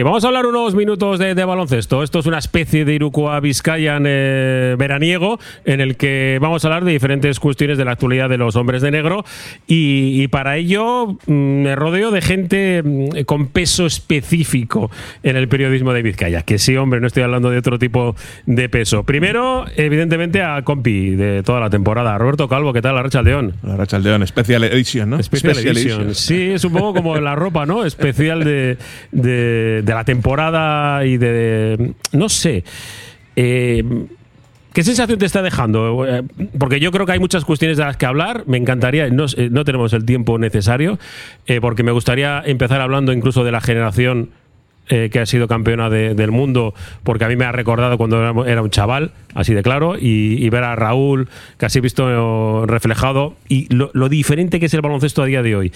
Sí, vamos a hablar unos minutos de, baloncesto. Esto es una especie de Irukoa Vizcayan eh, veraniego en el que vamos a hablar de diferentes cuestiones de la actualidad de los hombres de negro y, para ello mm, me rodeo de gente mm, con peso específico en el periodismo de Vizcaya. Que sí, hombre, no estoy hablando de otro tipo de peso. Primero, evidentemente, a compi de toda la temporada. Roberto Calvo, ¿qué tal? La Racha León. La Racha León, Special Edition, ¿no? Special, edition. Sí, es un poco como la ropa, ¿no? Especial de de, la temporada y de. No sé. Eh, ¿Qué sensación te está dejando? Eh, porque yo creo que hay muchas cuestiones de las que hablar. Me encantaría, no, eh, no tenemos el tiempo necesario, porque me gustaría empezar hablando incluso de la generación eh, que ha sido campeona del mundo, porque a mí me ha recordado cuando era un chaval, así de claro, y, ver a Raúl, casi visto reflejado, y lo, diferente que es el baloncesto a día de hoy.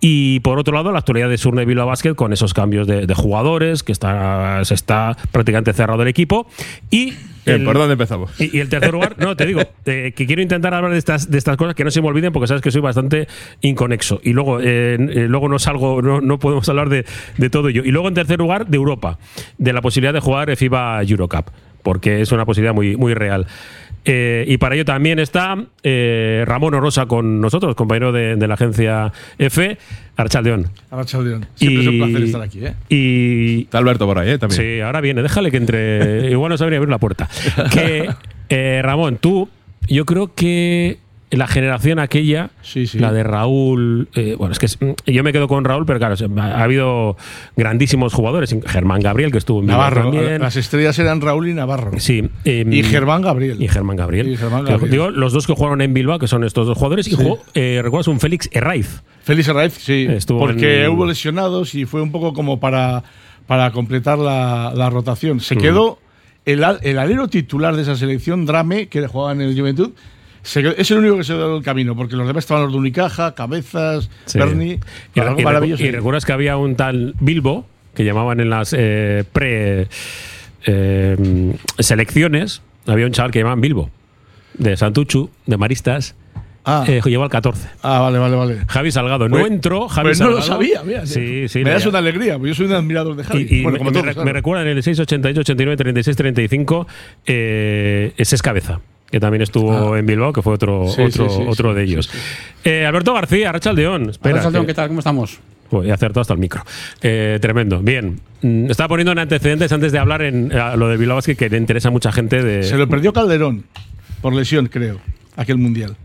Y por otro lado, la actualidad de Surne Bilbao Basket con esos cambios de, jugadores, que está, se está prácticamente cerrado el equipo, y ¿Por dónde empezamos? Y, el tercer lugar, no, te digo, eh, que quiero intentar hablar de estas, de estas cosas que no se me olviden porque sabes que soy bastante inconexo. Y luego, eh, eh, luego no salgo, no, podemos hablar de, de, todo ello. Y luego, en tercer lugar, de Europa, de la posibilidad de jugar FIBA Eurocup, porque es una posibilidad muy, muy real. Eh, y para ello también está Ramón Orosa con nosotros, compañero de, la agencia F, Archaldeón. Archaldeón. Siempre es un placer estar aquí. ¿eh? Y, está Alberto por ahí ¿eh? también. Sí, ahora viene, déjale que entre. Igual no sabría abrir la puerta. Que, eh, Ramón, tú, yo creo que la generación aquella, la de Raúl, eh, bueno, es que mm, yo me quedo con Raúl, pero claro, ha habido grandísimos jugadores, Germán Gabriel, que estuvo en Navarro, Las estrellas eran Raúl y Navarro. Sí. Em, y Germán Gabriel. Y Germán Gabriel. Digo, los dos que jugaron en Bilbao, que son estos dos jugadores, y jugó, eh, ¿recuerdas un Félix Herraiz? Félix Herraiz, sí. porque hubo lesionados y fue un poco como para, para completar la, rotación. Se quedó el, el alero titular de esa selección, Drame, que jugaba en el Juventud, es el único que se dado el camino, porque los demás estaban los de Unicaja, Cabezas, Berni. Y, y, recuerdas que había un tal Bilbo, que llamaban en las eh, pre eh, había un chaval que llamaban Bilbo, de Santuchu, de Maristas. Ah. Eh, llevó al 14. Ah, vale, vale, vale. Javi Salgado. no pues, entró. Javi pues no lo sabía, mira. Sí, sí, me das una alegría, porque yo soy un admirador de Javi. Y, bueno, como me, me, recuerdan en el 688, 89, 36, 35, ese es cabeza que también estuvo ah. en Bilbao, que fue otro, otro, otro de ellos. Eh, Alberto García, Rachaldeón. Espera. Rachaldeón, ¿qué tal? ¿Cómo estamos? He acertado hasta el micro. Eh, tremendo. Bien. Mm, estaba poniendo en antecedentes antes de hablar en lo de Bilbao que le interesa a mucha gente. De... Se lo perdió Calderón, por lesión, creo, aquel mundial.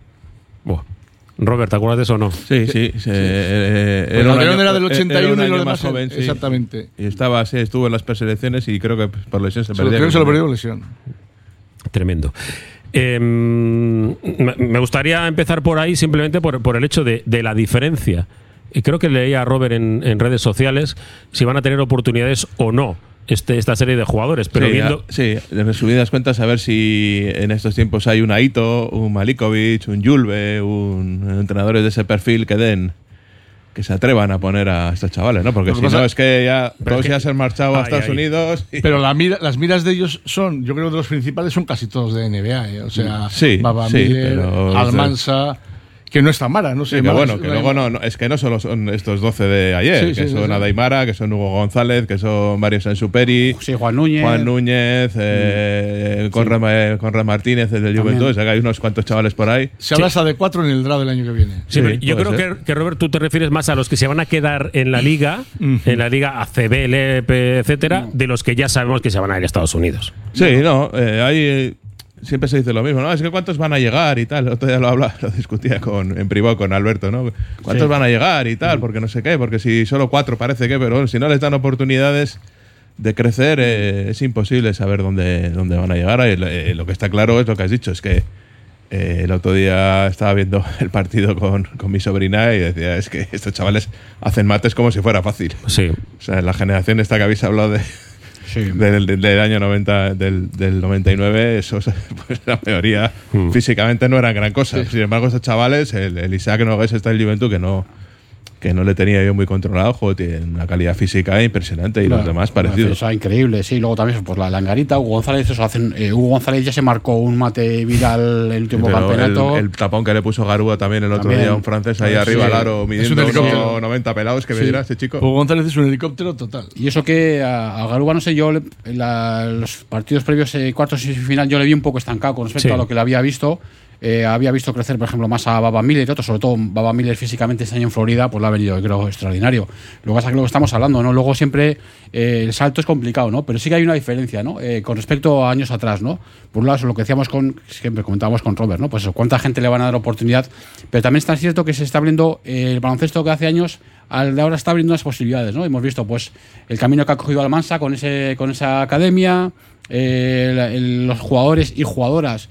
Robert, ¿te acuerdas de eso o no? Sí, sí. Eh, Calderón era del 81 y lo demás. Más joven, exactamente. Y estaba, sí, estuvo en las preselecciones y creo que por lesión se, perdió. Creo que se lo perdió por lesión. Tremendo. Em, me gustaría empezar por ahí simplemente por, el hecho de, la diferencia. Y creo que leía a Robert en, redes sociales si van a tener oportunidades o no este, esta serie de jugadores. Pero sí, viendo. sí, resumidas cuentas, a ver si en estos tiempos hay un Aito, un Malikovic, un Yulbe, un entrenadores de ese perfil que den que se atrevan a poner a estos chavales, ¿no? Porque si no es que ya todos ya se han marchado a Estados Unidos. Pero la las miras de ellos son, yo creo que los principales son casi todos de NBA, ¿eh? o sea, sí, Baba Almansa que no está mala, no sé. que bueno, que luego no, es que no solo son estos 12 de ayer, que son Adaimara, que son Hugo González, que son Mario Sansuperi, sí, Juan Núñez, Juan Núñez, eh, Conrad, Martínez desde Juventud, o sea que hay unos cuantos chavales por ahí. Se habla hasta de cuatro en el draft del año que viene. Sí, yo creo que, que, Robert, tú te refieres más a los que se van a quedar en la liga, en la liga ACB, LP, etcétera, de los que ya sabemos que se van a ir a Estados Unidos. Sí, no, eh, hay siempre se dice lo mismo, ¿no? Es que cuántos van a llegar y tal. otro día lo hablaba, lo discutía con, en privado con Alberto, ¿no? ¿Cuántos van a llegar y tal? Porque no sé qué, porque si solo cuatro parece que, pero si no les dan oportunidades de crecer, eh, es imposible saber dónde, dónde van a llegar. Y eh, lo que está claro es lo que has dicho, es que eh, el otro día estaba viendo el partido con, con, mi sobrina y decía, es que estos chavales hacen mates como si fuera fácil. Sí. O sea, la generación esta que habéis hablado de, del, año 90, del, del 99, eso, pues la mayoría hmm. físicamente no eran gran cosa. Sin embargo, estos chavales, el, el Isaac Nogués está en Juventud, que no, que no le tenía yo muy controlado, juego tiene una calidad física impresionante y los demás parecidos. increíble, sí. Luego también, pues la langarita, Hugo González, eso hacen, eh, Hugo González ya se marcó un mate viral el último campeonato. El, tapón que le puso Garúa también el otro día, un francés ahí arriba al aro midiendo 90 pelados, que me dirá ese chico. Hugo González es un helicóptero total. Y eso que a, Garúa, no sé, yo en los partidos previos, eh, cuartos y final, yo le vi un poco estancado con respecto a lo que le había visto. Eh, había visto crecer, por ejemplo, más a Baba Miller y otros, sobre todo Baba Miller físicamente este año en Florida, pues le ha venido, creo, extraordinario. Lo que pasa es que lo que estamos hablando, ¿no? Luego siempre eh, el salto es complicado, ¿no? Pero sí que hay una diferencia, ¿no? Eh, con respecto a años atrás, ¿no? Por un lado, lo que decíamos con, siempre comentábamos con Robert, ¿no? Pues cuánta gente le van a dar oportunidad, pero también está cierto que se está abriendo el baloncesto que hace años al de ahora está abriendo las posibilidades, ¿no? Hemos visto, pues, el camino que ha cogido Almansa con, ese, con esa academia, los jugadores y jugadoras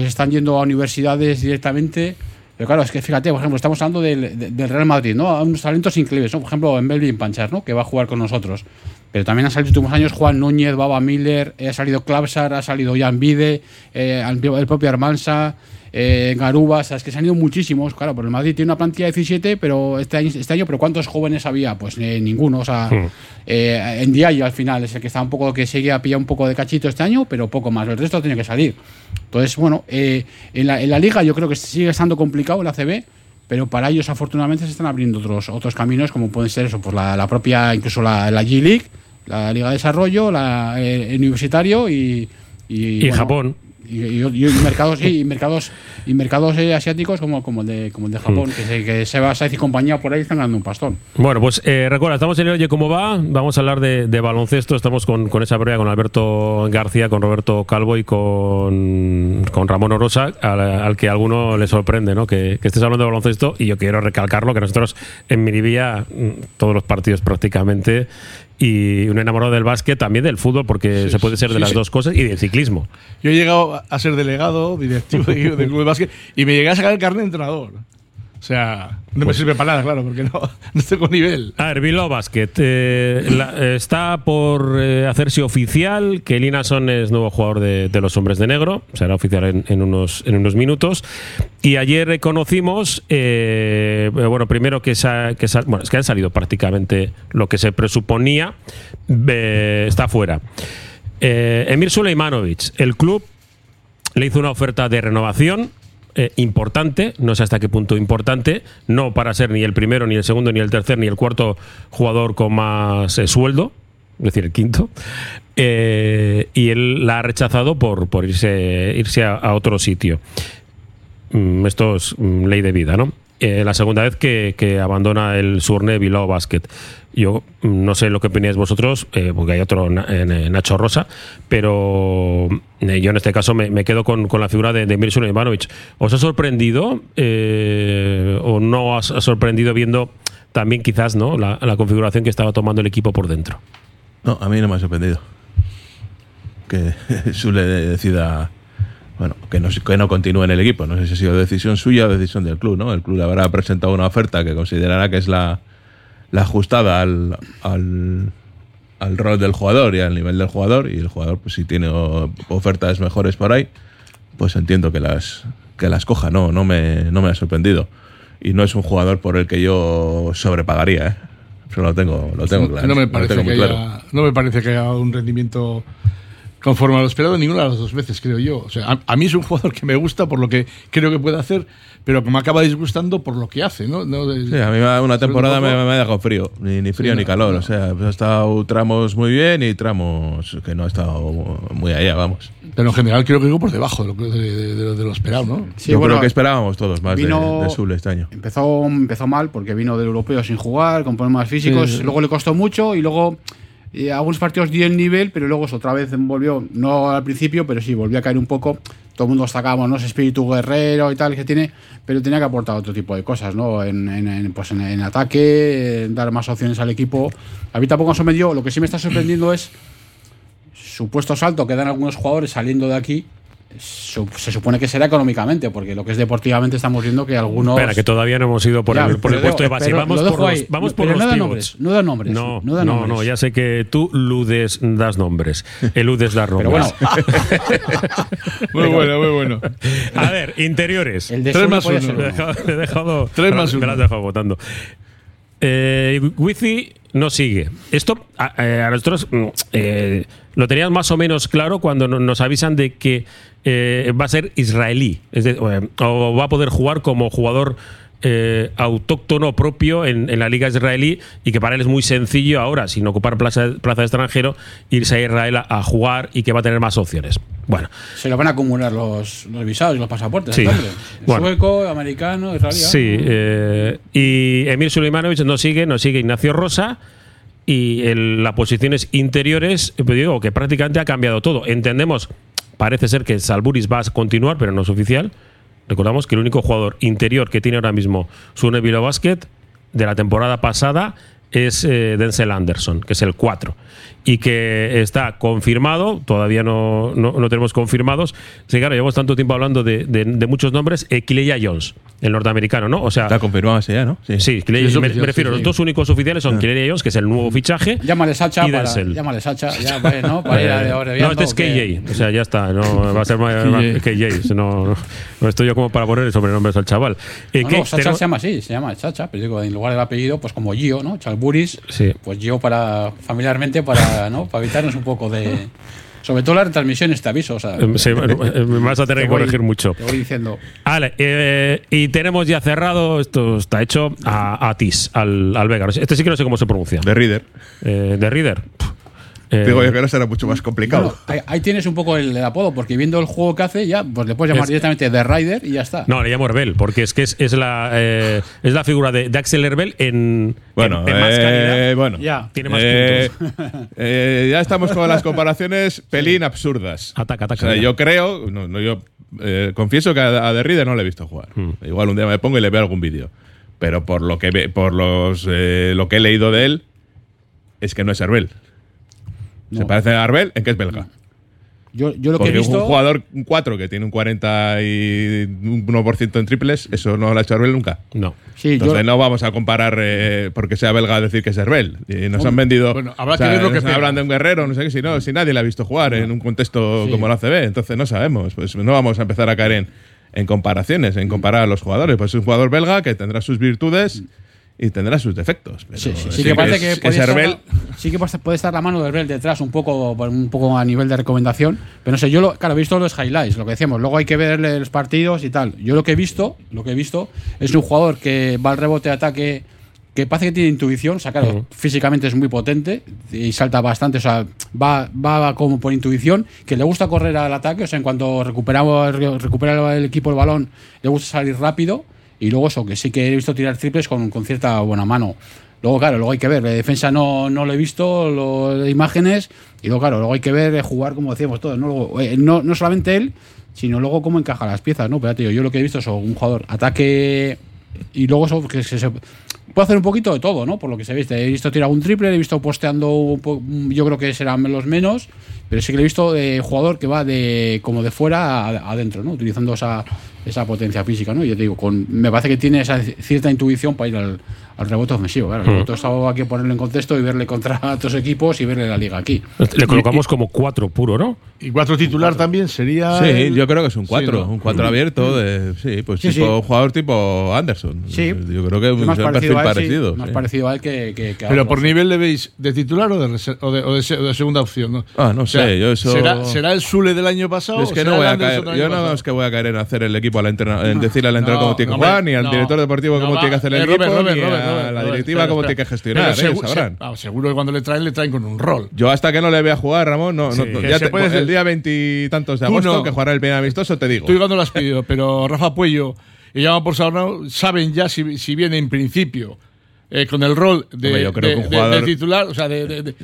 que se están yendo a universidades directamente. Pero claro, es que fíjate, por ejemplo, estamos hablando del, Real Madrid, ¿no? A unos talentos increíbles, ¿no? Por ejemplo, en Belvin Panchar, ¿no? Que va a jugar con nosotros. Pero también han salido en los últimos años Juan Núñez, Baba Miller, ha salido Klapsar, ha salido Jan Vide, eh, el propio Armansa, eh, Garubas, es que se han ido muchísimos. Claro, por el Madrid tiene una plantilla de 17, pero este año, este año pero ¿cuántos jóvenes había? Pues eh, ninguno. O sea, eh, en Diallo al final es el que está un poco, que sigue a pillar un poco de cachito este año, pero poco más. El resto tiene que salir. Entonces, bueno, en la, en, la, liga yo creo que sigue estando complicado el ACB pero para ellos afortunadamente se están abriendo otros otros caminos como pueden ser eso pues la, propia incluso la, la, G League la Liga de Desarrollo la, el Universitario y y, Japón y, mercados y mercados y mercados eh, asiáticos como, como el de como el de Japón mm. que, se, que Seba y compañía por ahí están ganando un pastón bueno pues eh, recuerda estamos en el Oye cómo va vamos a hablar de, baloncesto estamos con, con esa prueba con Alberto García con Roberto Calvo y con, con Ramón Orosa al, que a alguno le sorprende ¿no? que, que, estés hablando de baloncesto y yo quiero recalcarlo que nosotros en Miribilla mm, todos los partidos prácticamente y un enamorado del básquet, también del fútbol, porque se puede ser de las dos cosas, y del ciclismo. Yo he llegado a ser delegado, directivo del club de básquet, y me llegué a sacar el carnet de entrenador. O sea, no me pues sirve para nada, claro, porque no, no estoy con nivel. A ver, Bilbao Basket. Eh, está por eh, hacerse oficial que Linason es nuevo jugador de, los Hombres de Negro. Será oficial en, unos, en unos minutos. Y ayer reconocimos, eh, bueno, primero que, que, bueno, es que han salido prácticamente lo que se presuponía. está fuera. Emir Suleimanovic, el club le hizo una oferta de renovación eh, importante, no sé hasta qué punto importante, no para ser ni el primero, ni el segundo, ni el tercer, ni el cuarto jugador con más eh, sueldo, es decir, el quinto. Eh, y él la ha rechazado por, por irse, irse a, otro sitio. Mm, esto es mm, ley de vida, ¿no? La segunda vez que, abandona el Surne Bilbao Basket. Yo no sé lo que opináis vosotros, eh, porque hay otro Nacho Rosa, pero eh, yo en este caso me, quedo con, la figura de, de Mirsun Ivanovic. ¿Os ha sorprendido eh, o no os ha sorprendido viendo también quizás no la, configuración que estaba tomando el equipo por dentro? No, a mí no me ha sorprendido que Sule decida bueno, que no, que no continúe en el equipo. No sé si ha sido decisión suya o decisión del club, ¿no? El club le habrá presentado una oferta que considerará que es la, la ajustada al, al, al, rol del jugador y al nivel del jugador y el jugador pues si tiene ofertas mejores por ahí pues entiendo que las que las coja no no me, no me ha sorprendido y no es un jugador por el que yo sobrepagaría ¿eh? eso lo tengo lo tengo claro no me parece, que, haya, no me parece que haya un rendimiento conforme a lo esperado ninguna de las dos veces, creo yo. O sea, a, mí es un jugador que me gusta por lo que creo que puede hacer, pero que me acaba disgustando por lo que hace, ¿no? sí, a mí una temporada me, ha dejado frío, ni, frío ni calor. O sea, pues ha estado tramos muy bien y tramos que no ha estado muy allá, vamos. Pero en general creo que iba por debajo de lo, de, lo esperado, ¿no? Sí, yo creo que esperábamos todos más de, de este año. Empezó, empezó mal porque vino del europeo sin jugar, con problemas físicos, luego le costó mucho y luego y algunos partidos dio el nivel, pero luego otra vez volvió, no al principio, pero sí, volvió a caer un poco. Todo el mundo destacábamos, ¿no? Ese espíritu guerrero y tal que tiene, pero tenía que aportar otro tipo de cosas, ¿no? En, en, pues en, ataque, dar más opciones al equipo. A mí tampoco me sorprendió. Lo que sí me está sorprendiendo es supuesto salto que dan algunos jugadores saliendo de aquí se supone que será económicamente, porque lo que es deportivamente estamos viendo que algunos. Espera, que todavía no hemos ido por, el, por el puesto de base. Vamos por los, vamos por los no da nombres, no da nombres. No, no, no, no, ya sé que tú ludes, das nombres. Eludes dar nombres. muy bueno, muy bueno. A ver, interiores. El de Tres más uno. He dejado, Tres más uno. Me lo has dejado votando. Eh, Wifi no sigue. Esto a, eh, nosotros mm, eh, lo teníamos más o menos claro cuando nos avisan de que eh, va a ser israelí o va a poder jugar como jugador eh, autóctono propio en, la liga israelí y que para él es muy sencillo ahora, sin ocupar plaza, plaza de extranjero, irse a Israel a, jugar y que va a tener más opciones. Bueno. Se lo van a acumular los, visados y los pasaportes. Sí. Sueco, americano, israelí. Sí. Eh, y Emir Suleimanovic no sigue, no sigue Ignacio Rosa y en las posiciones interiores, digo que prácticamente ha cambiado todo. Entendemos, parece ser que Salburis va a continuar, pero no es oficial. Recordamos que el único jugador interior que tiene ahora mismo su Neville Basket de la temporada pasada es eh, Denzel Anderson, que es el 4 y que está confirmado, todavía no, no, tenemos confirmados. Sí, claro, llevamos tanto tiempo hablando de, de, muchos nombres. Eh, Jones, el norteamericano, ¿no? O sea, está confirmado ese ya, ¿no? Sí, sí, me, refiero, los dos únicos oficiales son ah. Jones, que es el nuevo fichaje. Llámale Sacha, y para, llámale Sacha, ya, para, ¿no? Para ir a de ahora No, este es KJ, o sea, ya está, no va a ser más, KJ. No, no, estoy yo como para poner el sobrenombre al chaval. Eh, no, Sacha se llama así, se llama Sacha, pero digo, en lugar del apellido, pues como Gio, ¿no? Sí. pues Gio para familiarmente para para, evitarnos un poco de. Sobre todo las retransmisiones, te aviso. O sea, me vas a tener que corregir mucho. Te voy diciendo. Vale, eh, y tenemos ya cerrado, esto está hecho, a, a Tis, al, al Vega. Este sí que no sé cómo se pronuncia. De Reader. Eh, de Reader. Eh, Digo yo que ahora será mucho más complicado. ahí, tienes un poco el, apodo, porque viendo el juego que hace, ya pues le puedes llamar directamente The Rider y ya está. No, le llamo Herbel, porque es que es, es la, eh, es la figura de, Axel Herbel en, bueno, más eh, Bueno, ya. Tiene más puntos. ya estamos con las comparaciones pelín absurdas. Ataca, ataca. yo creo, no, yo confieso que a, The Rider no le he visto jugar. Hmm. Igual un día me pongo y le veo algún vídeo. Pero por lo que por los lo que he leído de él, es que no es Herbel. Se parece a Arbel en que es belga. Yo, yo lo que he visto. un jugador 4 que tiene un 41% en triples, eso no lo ha hecho Arbel nunca. No. Entonces no vamos a comparar eh, porque sea belga a decir que es Arbel. Y nos han vendido. Bueno, habrá que ver lo que hablan de un guerrero, no sé qué, si no, si nadie le ha visto jugar en un contexto como la CB, entonces no sabemos. Pues no vamos a empezar a caer en, en comparaciones, en comparar a los jugadores. Pues es un jugador belga que tendrá sus virtudes y tendrá sus defectos. sí, sí, sí, que parece que, puede, estar, sí que puede estar la mano de Herbel detrás un poco, un poco a nivel de recomendación. Pero no sé, yo lo, claro, he visto los highlights, lo que decíamos. Luego hay que verle los partidos y tal. Yo lo que he visto, lo que he visto es un jugador que va al rebote de ataque que parece que tiene intuición, o sea, claro, físicamente es muy potente y salta bastante, o sea, va, va como por intuición, que le gusta correr al ataque, o sea, en cuanto recuperamos, recupera el equipo el balón, le gusta salir rápido y luego eso, que sí que he visto tirar triples con, con cierta buena mano. Luego, claro, luego hay que ver. La defensa no, no lo he visto, lo, imágenes. Y luego, claro, luego hay que ver jugar, como decíamos todos. ¿no? Eh, no, no solamente él, sino luego cómo encaja las piezas. ¿no? Pero yo, yo lo que he visto es un jugador ataque y luego eso que se, puede hacer un poquito de todo, ¿no? Por lo que se ve. He visto tirar un triple, he visto posteando, yo creo que serán los menos, pero sí que he visto de jugador que va de como de fuera adentro, ¿no? Utilizando esa, esa potencia física, ¿no? Yo te digo, con, me parece que tiene esa cierta intuición para ir al, al rebote ofensivo. Claro, el rebote hay que ponerlo en contexto y verle contra otros equipos y verle la liga aquí. Le colocamos como cuatro puro, ¿no? Y cuatro titular también sería. Sí, yo creo que es un cuatro, un cuatro abierto. De, sí, pues tipo jugador tipo Anderson. Sí. Yo creo que es un perfil parecido. más parecido a él que. que, Pero por nivel le veis de titular o de, o de, o de, segunda opción, ¿no? Ah, no sé. yo eso... ¿será, ¿Será el Sule del año pasado? Es que no voy a caer. Yo no es que voy a caer en hacer el equipo, en decirle al entrenador cómo tiene que jugar, ni al director deportivo cómo tiene que hacer el equipo, la directiva cómo tiene que gestionar. seguro que cuando le traen, le traen con un rol. Yo hasta que no le vea jugar, Ramón, no, ya el día veintitantos de agosto que jugará el primer amistoso, te digo. Tú no lo has pedido, pero Rafa Puello y llama por Sabrano saben ya si, si viene en principio. Eh, con el rol de, titular, o sea, de,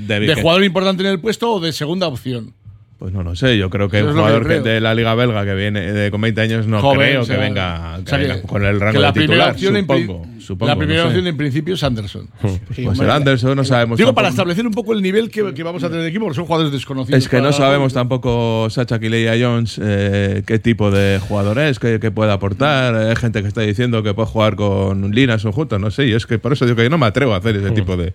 jugador importante en el puesto o de segunda opción. Pues no lo sé, yo creo que un jugador de la Liga Belga que viene de, con 20 años no creo que, venga, con el rango de titular, supongo, supongo, La primera opción en principio es Anderson. pues el Anderson no sabemos. Digo, para establecer un poco el nivel que, vamos a tener de equipo, porque son jugadores desconocidos. Es que no sabemos tampoco Sacha Kileya Jones eh, qué tipo de jugador es, qué, puede aportar. Hay gente que está diciendo que puede jugar con Linas o juntos, no sé, y es que por eso digo que yo no me atrevo a hacer ese tipo de,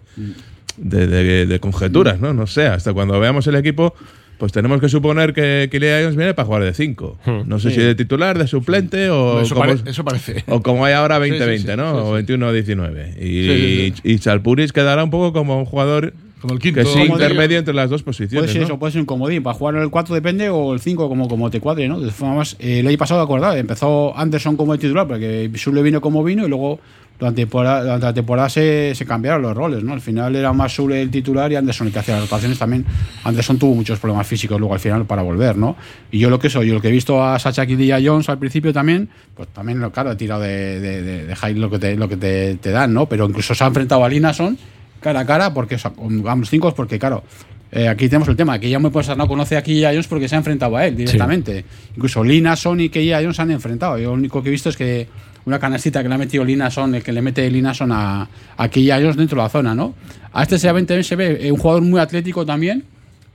de, de conjeturas, ¿no? No sé, hasta cuando veamos el equipo pues tenemos que suponer que Kylian Jones viene para jugar de 5. Hmm. No sé si de titular, de suplente o, Eso, como, pare- eso parece. o como hay ahora 20-20, Sí, sí, sí, ¿no? sí, o sí. 21-19. Y, Sí, sí, y Chalpuris quedará un poco como un jugador Como el quinto. que sí intermedio entre las dos Puede posiciones. ser ¿no? eso, puede ser un comodín. Para jugar el 4 depende o el 5 como, como te cuadre, ¿no? De todas formas, eh, el año pasado, acordad, empezó Anderson como el titular, porque Sule vino como vino y luego durante, durante la temporada se, se cambiaron los roles, ¿no? Al final era más Sule el titular y Anderson el que hacía las rotaciones también. Anderson tuvo muchos problemas físicos luego al final para volver, ¿no? Y yo lo que soy, yo lo que he visto a Sacha Kid y a Jones al principio también, pues también, lo- claro, he tirado de, de, de, de high lo que, te, lo que te, te dan, ¿no? Pero incluso se ha enfrentado a Linason cara a cara, porque o sea, con ambos cinco, porque claro, eh, aquí tenemos el tema, que ya muy no conoce a Kia Jones porque se ha enfrentado a él directamente. Incluso Lina Son y Kia Jones se han enfrentado. Yo lo único que he visto es que una canastita que le ha metido Lina Son, el que le mete Lina Son a, a Kia Jones dentro de la zona, ¿no? A este se ve, se ve eh, un jugador muy atlético también,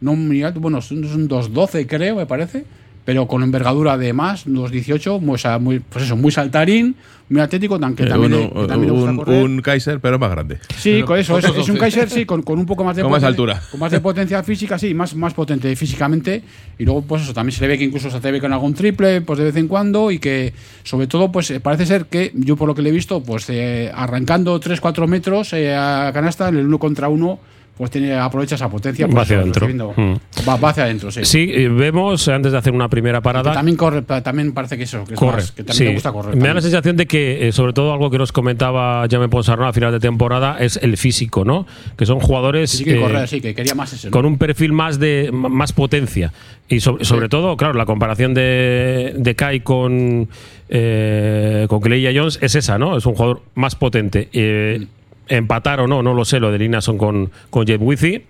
no muy alto, bueno, es un 2'12 creo, me parece, pero con envergadura de más, 2'18, muy, muy, pues eso, muy saltarín, muy atlético, tan- que Eh, también, uno- le, que también le gusta un, un Kaiser, pero más grande. Sí, con eso. Es, es un 12. Kaiser, sí, con, con un poco más de Con más poten- altura. Con más de potencia física, sí, más, más potente físicamente. Y luego, pues eso, también se le ve que incluso se atreve con algún triple, pues de vez en cuando. Y que, sobre todo, pues eh, parece ser que, yo por lo que le he visto, pues eh, arrancando 3-4 metros eh, a canasta, en el uno contra uno, pues tiene, aprovecha esa potencia. Va hacia adentro. Mm. Va, va hacia adentro, sí. Sí, eh, vemos, antes de hacer una primera Que parada, también corre, también parece que eso, que, es corre. más, que también sí. le gusta correr. Me da la sensación de que, eh, sobre todo, algo que nos comentaba Jaime Ponsarnau a final de temporada es el físico, ¿no? Que son jugadores Sí, que eh, correr, sí, que quería más ese. ¿no? con un perfil más de más potencia. Y so- sobre todo, claro, la comparación de, de Kai con, eh, con Clay Jones es esa, ¿no? Es un jugador más potente. Eh, empatar o no, no lo sé, lo de Linason con, con Jeff Wizzy.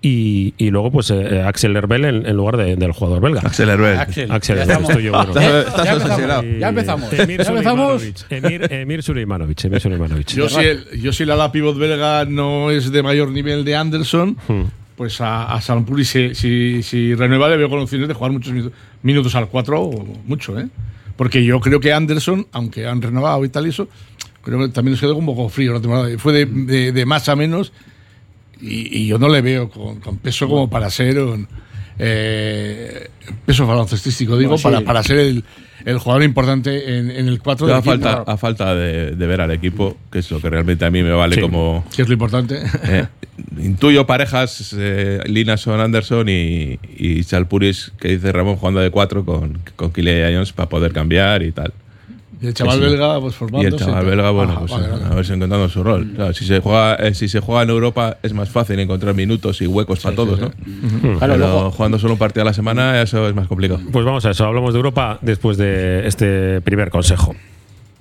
Y, y luego, pues, eh, Axel Herbel en, en lugar de- del jugador belga. Axel Herbel. Axel, Herbel, estoy yo bueno. Ya- empezamos. Ya empezamos. Emir. Suleimanovic. Emir, Emir Suleimanovic. Emir Suleimanovic. Yo si, el, yo si la ala pivot belga no es de mayor nivel de Anderson, pues a, a Salampuri si, si, si renueva le veo con opciones de jugar muchos minutos, minutos al 4 o mucho, ¿eh? Porque yo creo que Anderson, aunque han renovado y tal y eso, que también les quedó un poco frío la temporada. Fue de, de- de más a menos y, y yo no le veo con, con peso como para ser un eh, peso baloncestístico, digo, sí. para, para ser el, el jugador importante en, en el 4 del A falta, a falta de, de ver al equipo, que es lo que realmente a mí me vale Sí. como. que es lo importante. eh, intuyo parejas, eh, Linason, Anderson y, y Chalpuris, que dice Ramón jugando de 4 con, con Kylian Jones para poder cambiar y tal. Y el chaval Sí, belga, pues Y formándose. el chaval belga, bueno, Ajá, pues vale, vale. a ver si encontrando su rol. Claro, si se juega, eh, si se juega en Europa es más fácil encontrar minutos y huecos para todos, sí, ¿no? Claro, Pero luego- jugando solo un partido a la semana, eso es más complicado. Pues vamos a eso. Hablamos de Europa después de este primer consejo.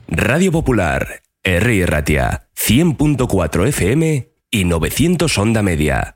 Radio Popular, R. Ratia, 100.4 FM y 900 Onda Media.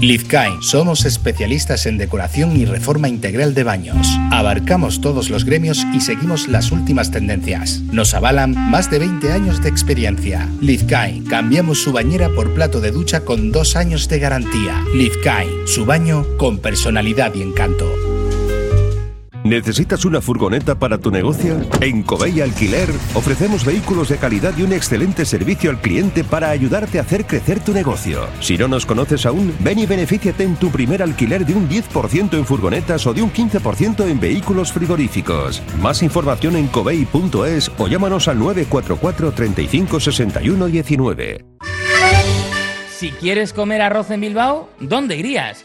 Lizcain, somos especialistas en decoración y reforma integral de baños. Abarcamos todos los gremios y seguimos las últimas tendencias. Nos avalan más de 20 años de experiencia. Lizcain, cambiamos su bañera por plato de ducha con dos años de garantía. Lizcain, su baño con personalidad y encanto. ¿Necesitas una furgoneta para tu negocio? En Covey Alquiler ofrecemos vehículos de calidad y un excelente servicio al cliente para ayudarte a hacer crecer tu negocio. Si no nos conoces aún, ven y benefíciate en tu primer alquiler de un 10% en furgonetas o de un 15% en vehículos frigoríficos. Más información en covey.es o llámanos al 944 35 61 19. Si quieres comer arroz en Bilbao, ¿dónde irías?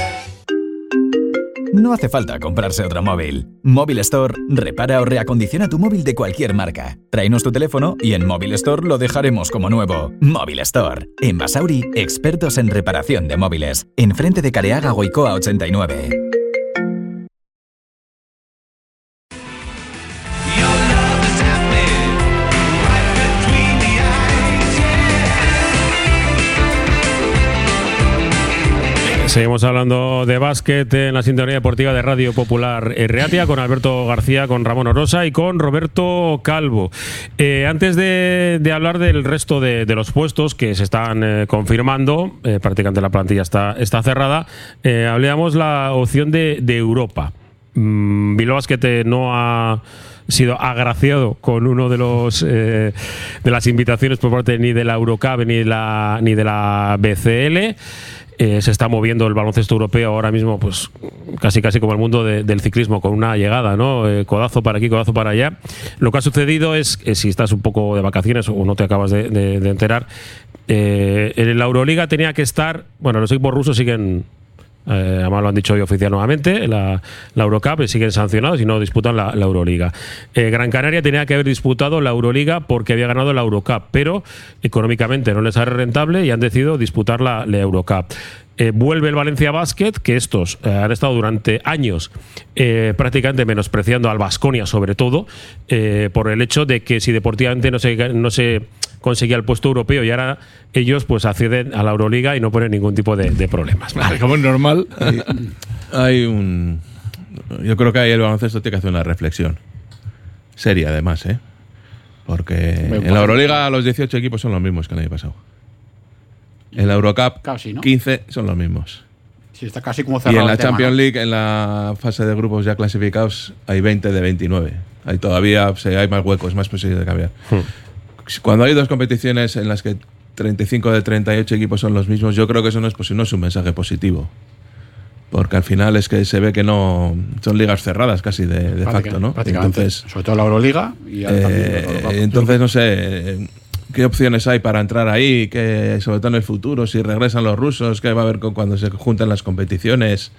No hace falta comprarse otro móvil. Móvil Store repara o reacondiciona tu móvil de cualquier marca. Tráenos tu teléfono y en Móvil Store lo dejaremos como nuevo. Móvil Store. En Basauri, expertos en reparación de móviles. Enfrente de Careaga Goicoa 89. Seguimos hablando de básquet en la sintonía deportiva de Radio Popular Reatia con Alberto García, con Ramón Orosa y con Roberto Calvo. Eh, antes de, hablar del resto de, los puestos que se están eh, confirmando, eh, prácticamente la plantilla está, está cerrada, hablábamos la opción de, Europa. Mm, Bilbao Basket no ha sido agraciado con uno de los de las invitaciones por parte ni de la Eurocup ni de la ni de la BCL. Eh, se está moviendo el baloncesto europeo ahora mismo, pues casi casi como el mundo del ciclismo, con una llegada, ¿no? Eh, codazo para aquí, codazo para allá. Lo que ha sucedido es que si estás un poco de vacaciones o no te acabas de, enterar, eh, en la Euroliga tenía que estar, bueno, los equipos rusos siguen eh, además lo han dicho hoy oficial nuevamente, la, la Eurocup siguen sancionados y no disputan la, Euroliga. Eh, Gran Canaria tenía que haber disputado la Euroliga porque había ganado la Eurocup, pero económicamente no les sale rentable y han decidido disputar la, la Eurocup. Eh, vuelve el Valencia Basket, que estos han estado durante años prácticamente menospreciando al Vasconia, sobre todo, por el hecho de que si deportivamente no no se conseguía el puesto europeo y ahora ellos pues acceden a la Euroliga y no ponen ningún tipo de, problemas. como es normal. Hay, un. Yo creo que ahí el baloncesto tiene que hacer una reflexión. Seria, además, ¿eh? Porque en la Euroliga los 18 equipos son los mismos que el año pasado. En la Eurocup, 15 son los mismos. Sí, está casi como cerrado. Y en la Champions League, en la fase de grupos ya clasificados, hay 20 de 29. Hay todavía hay más huecos, más posibilidades de cambiar. Hmm cuando hay dos competiciones en las que 35 de 38 equipos son los mismos, yo creo que eso no es, no es un mensaje positivo. Porque al final es que se ve que no son ligas cerradas casi de, facto, ¿no? Entonces, sobre todo la Euroliga y eh, entonces no sé qué opciones hay para entrar ahí, que sobre todo en el futuro, si regresan los rusos, qué va a haber cuando se juntan las competiciones.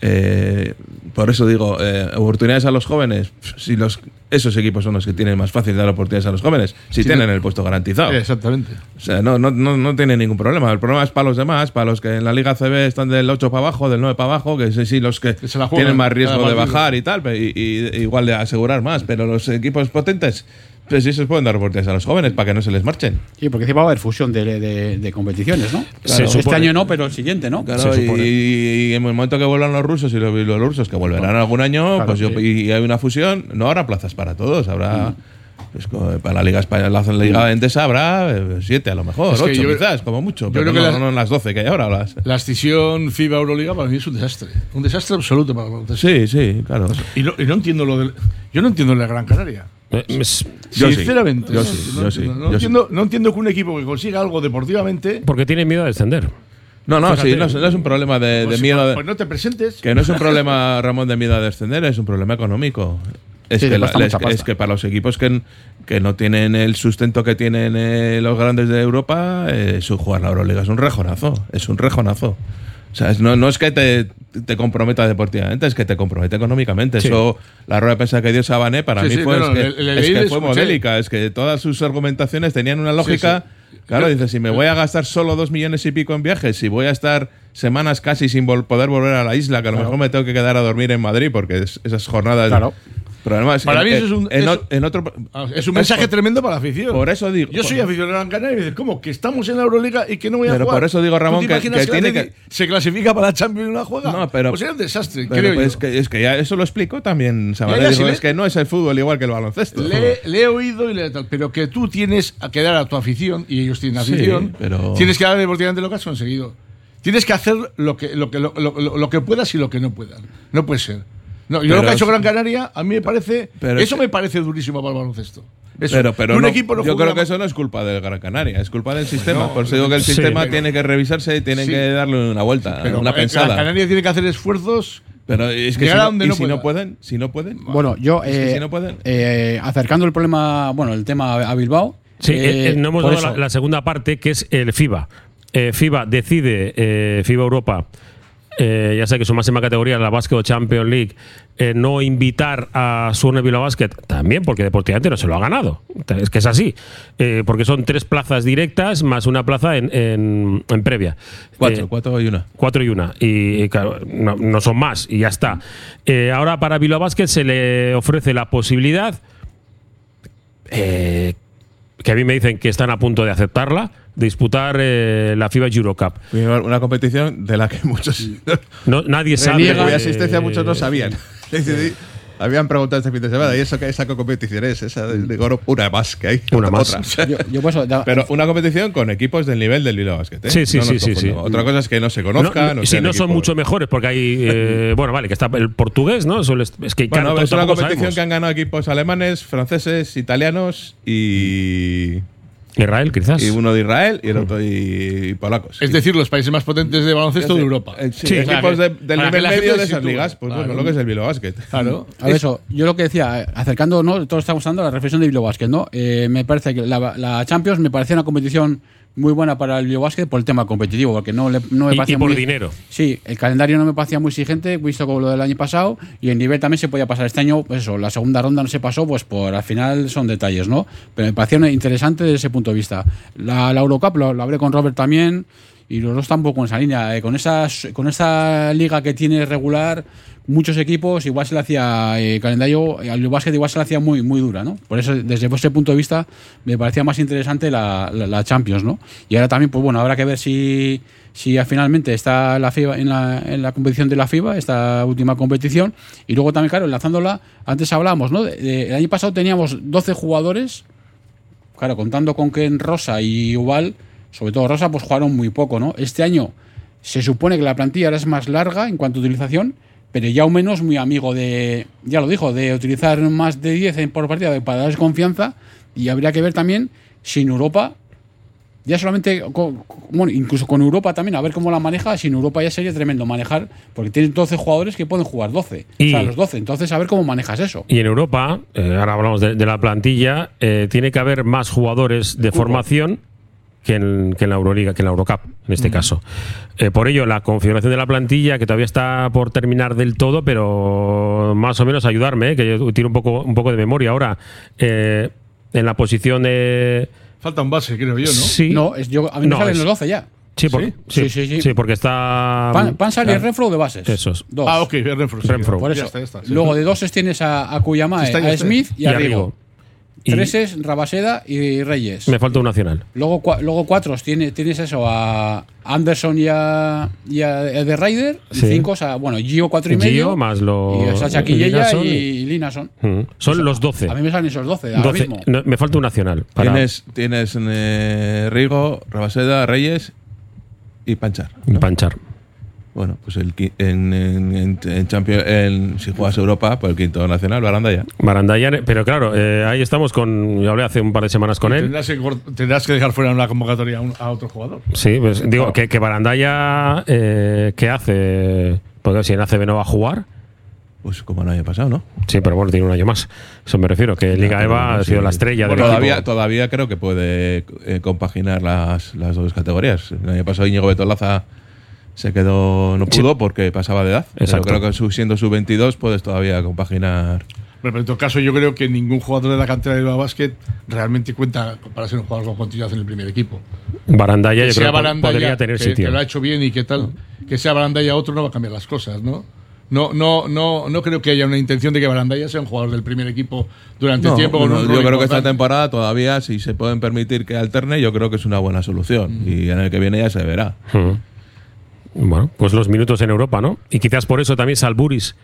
Eh, por eso digo, eh, oportunidades a los jóvenes. Si los, esos equipos son los que tienen más fácil dar oportunidades a los jóvenes, si tienen el puesto garantizado. Exactamente. O sea, no, no, no, no tiene ningún problema. El problema es para los demás, para los que en la Liga CB están del 8 para abajo, del 9 para abajo, que sí, los que, tienen más riesgo de bajar y tal, y, igual de asegurar más. Pero los equipos potentes pues sí se pueden dar oportunidades a los jóvenes para que no se les marchen. Sí, porque va a haber fusión de, competiciones, ¿no? este año no, pero el siguiente, ¿no? Claro, y, en el momento que vuelvan los rusos y los, rusos que volverán algún año, pues y hay una fusión, no habrá plazas para todos, habrá. Pues, para la Liga Española, la Liga Endesa habrá eh, siete a lo mejor, ocho quizás, como mucho. pero creo no, que las, 12 que hay ahora. Las. La escisión FIBA Euroliga para mí es un desastre. Un desastre absoluto para Sí, sí, claro. Y no, y no entiendo lo del. Yo no entiendo la Gran Canaria. Sinceramente, yo sí, yo sí, no, entiendo, no, entiendo, que un equipo que consiga algo deportivamente. Porque tiene miedo a descender. No, no, sí, no, es un problema de, pues miedo. Pues, pues no te presentes. Que no es un problema, Ramón, de miedo a descender, es un problema económico. Es, que, es, que, para los equipos que, que no tienen el sustento que tienen eh, los grandes de Europa, eh, su jugar la Euroliga es un rejonazo. Es un rejonazo. O sea, no, no es que te, te, comprometa deportivamente, es que te compromete económicamente. Eso, la rueda de prensa que dio Sabané para mí fue, es que, fue modélica, es que todas sus argumentaciones tenían una lógica. Claro, dice, si me voy a gastar solo dos millones y pico en viajes, si voy a estar semanas casi sin poder volver a la isla, que a lo mejor me tengo que quedar a dormir en Madrid porque esas jornadas claro para mí eso es un, en, otro, ah, es un mensaje tremendo para la afición. Por eso digo. Yo soy aficionado a Canaria y me dices, ¿cómo? Que estamos en la Euroliga y que no voy a pero jugar. por eso digo, Ramón, que, tiene que. Se clasifica para la Champions y no la juega. No, pero. Pues era un desastre. Pero, creo es, Que, es que ya eso lo explico también, es que no es el fútbol igual que el baloncesto. Le, he oído y le tal. Pero que tú tienes que dar a tu afición, y ellos tienen afición, pero... tienes que dar deportivamente lo que has conseguido. Tienes que hacer lo que, lo, que, lo, lo que puedas y lo que no puedas. No puede ser. No, yo lo que ha hecho Gran Canaria, a mí me parece. eso me parece durísimo para el baloncesto. Eso. Pero, pero un no- equipo no yo creo que eso no es culpa del Gran Canaria, es culpa del sistema. No, Por eso digo que el sí, sistema pero- tiene que revisarse y tiene Sí. que darle una vuelta, Pero una eh, pensada. Gran Canaria tiene que hacer esfuerzos. Pero es que si no, donde y no si no pueden, si no pueden, Bueno, yo, Es que eh, si no pueden- eh, acercando el problema, bueno, el tema a Bilbao. Sí, eh, eh, no hemos dado la, la segunda parte, que es el FIBA. Eh, FIBA decide, eh, FIBA Europa, eh, ya sé que su máxima categoría, la Basket Champions League, eh, no invitar a Surne Vila Basket, también porque deportivamente no se lo ha ganado. Es que es así. Eh, porque son tres plazas directas más una plaza en, en- en previa. cuatro, cuatro y una. Cuatro y una. Y, claro, no, no son más. Y ya está. Ahora para Bilbao Basket se le ofrece la posibilidad, eh, que a mí me dicen que están a punto de aceptarla, de disputar eh, la FIBA Eurocup. Una competición de la que muchos No, nadie sabe. de cuya eh, asistencia muchos no sabían. Habían preguntado este fin de semana, ¿y eso qué esa competición es? Esa de, de oro, una más que hay. Una más. Otra. Yo, yo da- Pero una competición con equipos del nivel del Bilbao Basket. ¿eh? Sí, sí, No sí, sí, sí. Otra cosa es que no se No, conozcan. no, o sí, sean no son mucho mejores porque hay. eh, bueno, vale, que está el portugués, ¿no? Eso les- es que Bueno, es una competición sabemos. que han ganado equipos alemanes, franceses, italianos y, Israel, quizás. y uno de Israel y el otro y, y polacos. Es decir, los países más potentes de baloncesto de Europa. Eh, sí, Sí, equipos de- del nivel medio de esas ligas, pues Claro. bueno, lo que es el Bilbao Basket. Claro. A ver, eso, yo lo que decía, acercando, ¿no? Todos estamos dando la reflexión de Bilbao Basket, ¿no? Eh, me parece que la, la Champions me parecía una competición muy buena para el Bilbao Basket por el tema competitivo, porque no, le, no me Y- parecía y por muy- dinero. Sí, el calendario no me parecía muy exigente, visto como lo del año pasado, y el nivel también se podía pasar este año, pues eso, la segunda ronda no se pasó, pues por al final son detalles, ¿no? Pero me parecía interesante desde ese punto de vista. La, la Eurocup lo, lo hablé con Robert también, y los dos están un poco en esa línea. eh, con, esas, con esa liga que tiene regular, muchos equipos, igual se le hacía eh, calendario, eh, al básquet igual se le hacía muy, muy dura, ¿no? Por eso, desde ese punto de vista, me parecía más interesante la, la- Champions, ¿no? Y ahora también, pues bueno, habrá que ver si, si finalmente está la FIBA en la, en la competición de la FIBA, esta última competición. Y luego también, claro, enlazándola, antes hablábamos, ¿no? El año pasado teníamos 12 jugadores claro, contando con que en Rosa y Ubal, sobre todo Rosa, pues jugaron muy poco, ¿no? Este año se supone que la plantilla ahora es más larga en cuanto a utilización, pero ya o menos muy amigo de, ya lo dijo, de utilizar más de 10 en- por partida para darles confianza y habría que ver también si en Europa, ya solamente, con- bueno, incluso con Europa también, a ver cómo la maneja, si en Europa ya sería tremendo manejar, porque tienen 12 jugadores que pueden jugar 12, o Y- sea, los 12, entonces a ver cómo manejas eso. Y en Europa, eh, ahora hablamos de, de la plantilla, eh, tiene que haber más jugadores de formación que en, que en la Euroliga, que en la Eurocup, en este caso. Eh, por ello, la configuración de la plantilla, que todavía está por terminar del todo, pero más o menos ayudarme, eh, que yo tiro un poco, un poco de memoria ahora. eh, en la posición de. Falta un base, creo yo, ¿no? Sí, No, es, yo, a mí me No, salen es- los 12 ya. sí, por- ¿Sí? sí, Sí, sí, sí. sí, porque está. Pan, Pansar y claro, Renfro de bases. Esos. Dos. Ah, ok, Renfro. sí. Renfro. Por Ya eso. está, ya está, sí. Luego de doses tienes a, a Kuyama, a. Smith y, Y a a Rigo. Y Treses, Rabaseda y Reyes. me falta un nacional. Luego, cua- luego cuatro tienes, tienes eso a Anderson y a, y a The Ryder. Y cinco a, bueno, Gio cuatro y Gio medio. más lo- Y Sacha Quillella y- y Linason. Mm. Son los 12. A mí me salen esos 12 ahora 12. mismo. No, me falta un nacional. para- Tienes, tienes eh, Rigo, Rabaseda, Reyes y Panchar. ¿no? Panchar. Bueno, pues el, en, en, en, en Champions, en- si juegas Europa, pues el quinto nacional, Barandaya. Barandaya, pero claro, eh, ahí estamos con. Yo hablé hace un par de semanas con él. Tendrás que, cort- tendrás que dejar fuera en la convocatoria a, un- a otro jugador. Sí, pues digo, que, que Barandaya, eh, ¿qué hace? Porque si en ACB no va a jugar. Pues como no haya pasado, ¿no? Sí, pero bueno, tiene un año más. Eso me refiero, que Liga EVA ha sido la estrella Bueno, del todavía, equipo. todavía creo que puede eh, compaginar las, las dos categorías. El año pasado Íñigo Betolaza se quedó, no Sí. pudo porque pasaba de edad. Exacto. Pero creo que su- siendo su 22 puedes todavía compaginar. Pero en todo caso, yo creo que ningún jugador de la cantera de Basket realmente cuenta para ser un jugador con continuidad en el primer equipo. Barandaya, que yo sea creo que Barandaya, podría tener que, sitio. que lo ha hecho bien y que tal, que sea Barandaya otro no va a cambiar las cosas, ¿no? No, no, no, no creo que haya una intención de que Barandaya sea un jugador del primer equipo durante No, tiempo. con no, un yo creo que esta temporada todavía, si se pueden permitir que alterne, yo creo que es una buena solución. Y en el que viene ya se verá. Mm. Bueno, pues los minutos en Europa, ¿no? Y quizás por eso también Salburis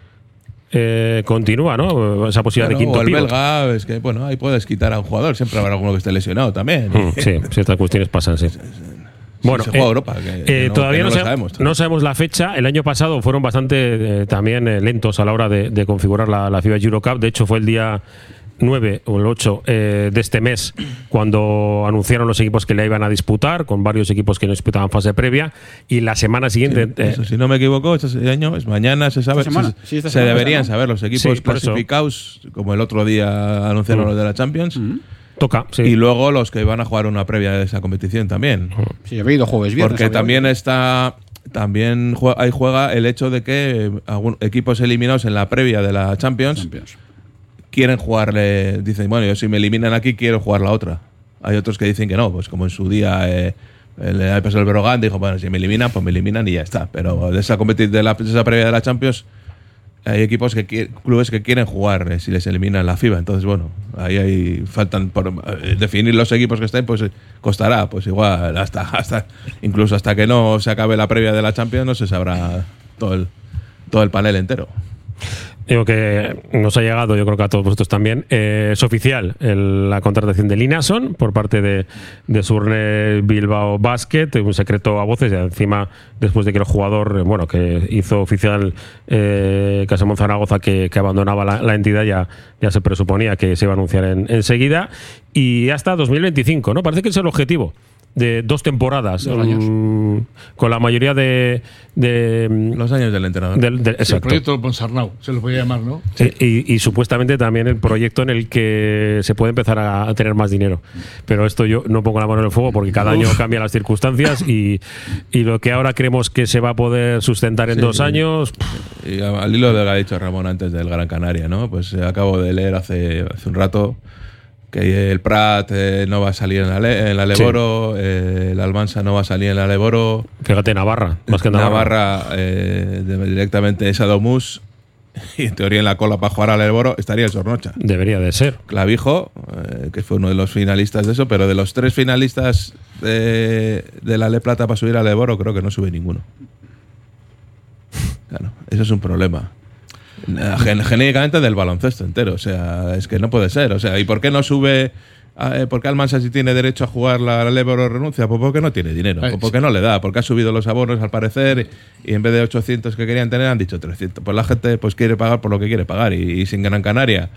eh, continúa, ¿no? Esa posibilidad Bueno, de quinto o el pívot. belga, es que bueno, ahí puedes quitar a un jugador, siempre habrá alguno que esté lesionado también. Mm, sí, estas cuestiones pasan, sí. Bueno, se juega eh, Europa, que- eh, no- todavía que no, no lo sabemos. no sabemos la fecha. El año pasado fueron bastante eh, también eh, lentos a la hora de, de configurar la, la FIBA Eurocup. De hecho, fue el día 9 o el 8 eh, de este mes, cuando anunciaron los equipos que le iban a disputar, con varios equipos que no disputaban fase previa, y la semana siguiente. Sí, eso, si no me equivoco, este año es mañana, se sabe. Semana. se- Sí, esta se semana deberían saber los equipos Sí, por eso. clasificados, como el otro día anunciaron Mm. los de la Champions. Toca, sí. Y luego los que van a jugar una previa de esa competición también. Sí, había ido jueves, viernes. Porque también está. También jue- ahí juega el hecho de que algún- equipos eliminados en la previa de la Champions, Champions. Quieren jugarle. Dicen, bueno, yo si me eliminan aquí quiero jugar la otra. Hay otros que dicen que no, pues como en su día. eh, el, peso del Brogan dijo, bueno, si me eliminan, pues me eliminan y ya está. Pero de esa, competi- de la, de esa previa de la Champions, hay equipos que clubes que quieren jugar eh, si les eliminan la FIBA. Entonces, bueno, ahí hay, faltan por eh, definir los equipos que estén, pues eh, costará, pues igual, hasta, hasta, incluso hasta que no se acabe la previa de la Champions, no se sabrá todo el, todo el panel entero. Digo que nos ha llegado, yo creo que a todos vosotros también. eh, es oficial el- la contratación de Linason por parte de, de Surne Bilbao Basket, un secreto a voces, y encima después de que el jugador, eh, bueno, que hizo oficial eh, Casamón Zaragoza que, abandonaba la, entidad, ya, ya se presuponía que se iba a anunciar en- enseguida. Y hasta 2025, ¿no? Parece que es el objetivo de dos temporadas, Dos años. mm, con la mayoría de... de mm, Los años del entrenador. del- del- Sí, el proyecto Ponsarnau, se lo podía llamar, ¿no? Sí, Y, y supuestamente también el proyecto en el que se puede empezar a, a tener más dinero. Pero esto yo no pongo la mano en el fuego porque cada año cambian las circunstancias y, y lo que ahora creemos que se va a poder sustentar en Sí. dos años, Y al hilo de lo que ha dicho Ramón antes del Gran Canaria, ¿no? Pues acabo de leer hace, hace un rato que el Prat eh, no va a salir en la, Le- en la Leboro, eh, el Almansa no va a salir en la Leboro, fíjate, Navarra, más que Navarra. Navarra eh, directamente es Adomus y en teoría en la cola para jugar al Leboro estaría el Sornocha. Debería de ser. Clavijo, que fue uno de los finalistas de eso, pero de los tres finalistas de, de la Le Plata para subir al Leboro, creo que no sube ninguno. Claro, eso es un problema. Eh, gen- Genéricamente del baloncesto entero, o sea, es que no puede ser. O sea, ¿y por qué no sube? eh, ¿Por qué Almansa si tiene derecho a jugar la Leboro renuncia? Pues porque no tiene dinero, pues porque no le da, porque ha subido los abonos al parecer y en vez de 800 que querían tener han dicho 300. Pues la gente pues quiere pagar por lo que quiere pagar y, y sin Gran Canaria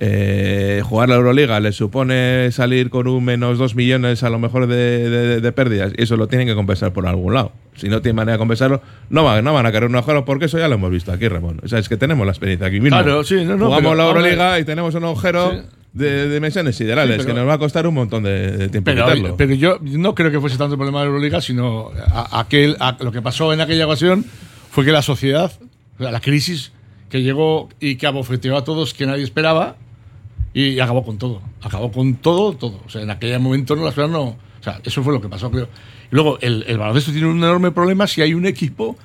eh, jugar la Euroliga le supone salir con un menos 2 millones a lo mejor de, de- de pérdidas y eso lo tienen que compensar por algún lado. Si no tienen manera de compensarlo, no van, no van a querer un agujero porque eso ya lo hemos visto aquí, Ramón. O sea, es que tenemos la experiencia aquí mismo. Claro, sí, no, no, Jugamos pero, la hombre, Euroliga y tenemos un agujero Sí. de, dimensiones siderales Sí, pero- que nos va a costar un montón de, de tiempo Pero, quitarlo. pero yo no creo que fuese tanto el problema de la Euroliga, sino a- aquel, a- lo que pasó en aquella ocasión fue que la sociedad, la crisis que llegó y que abofeteó a todos que nadie esperaba y acabó con todo. Acabó con todo, todo. O sea, en aquel momento no las cosas no. O sea, eso fue lo que pasó, creo. Y luego, el, el baloncesto tiene un enorme problema si hay un equipo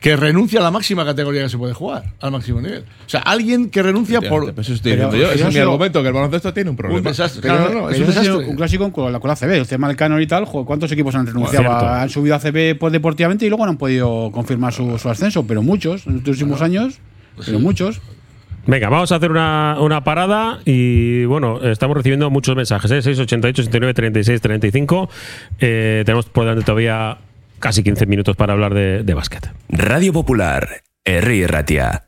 que renuncia a la máxima categoría que se puede jugar, al máximo nivel. O sea, alguien que renuncia por. Pues eso estoy Pero- diciendo yo. es mi argumento, que el baloncesto tiene un problema. Un desastre. Pero, Claro, no, no, es un ese ha sido desastre. un clásico con la, con la CB. El tema del canon y tal, ¿cuántos equipos han renunciado? Han subido a CB pues, deportivamente y luego no han podido confirmar su, su ascenso, pero muchos, en los últimos años, pero muchos. Venga, vamos a hacer una, parada y bueno, estamos recibiendo muchos mensajes, ¿eh? 688 69 36 35. Eh, tenemos por delante todavía casi 15 minutos para hablar de, de básquet. Radio Popular, Herri Ratia.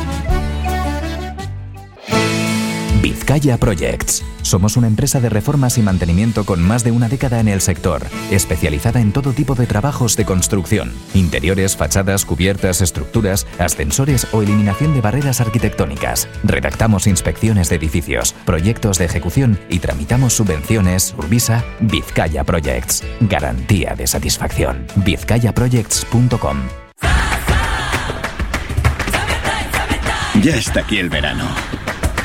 Vizcaya Projects. Somos una empresa de reformas y mantenimiento con más de una década en el sector, especializada en todo tipo de trabajos de construcción, interiores, fachadas, cubiertas, estructuras, ascensores o eliminación de barreras arquitectónicas. Redactamos inspecciones de edificios, proyectos de ejecución y tramitamos subvenciones Urbisa Vizcaya Projects. Garantía de satisfacción. vizcayaprojects.com Ya está aquí el verano,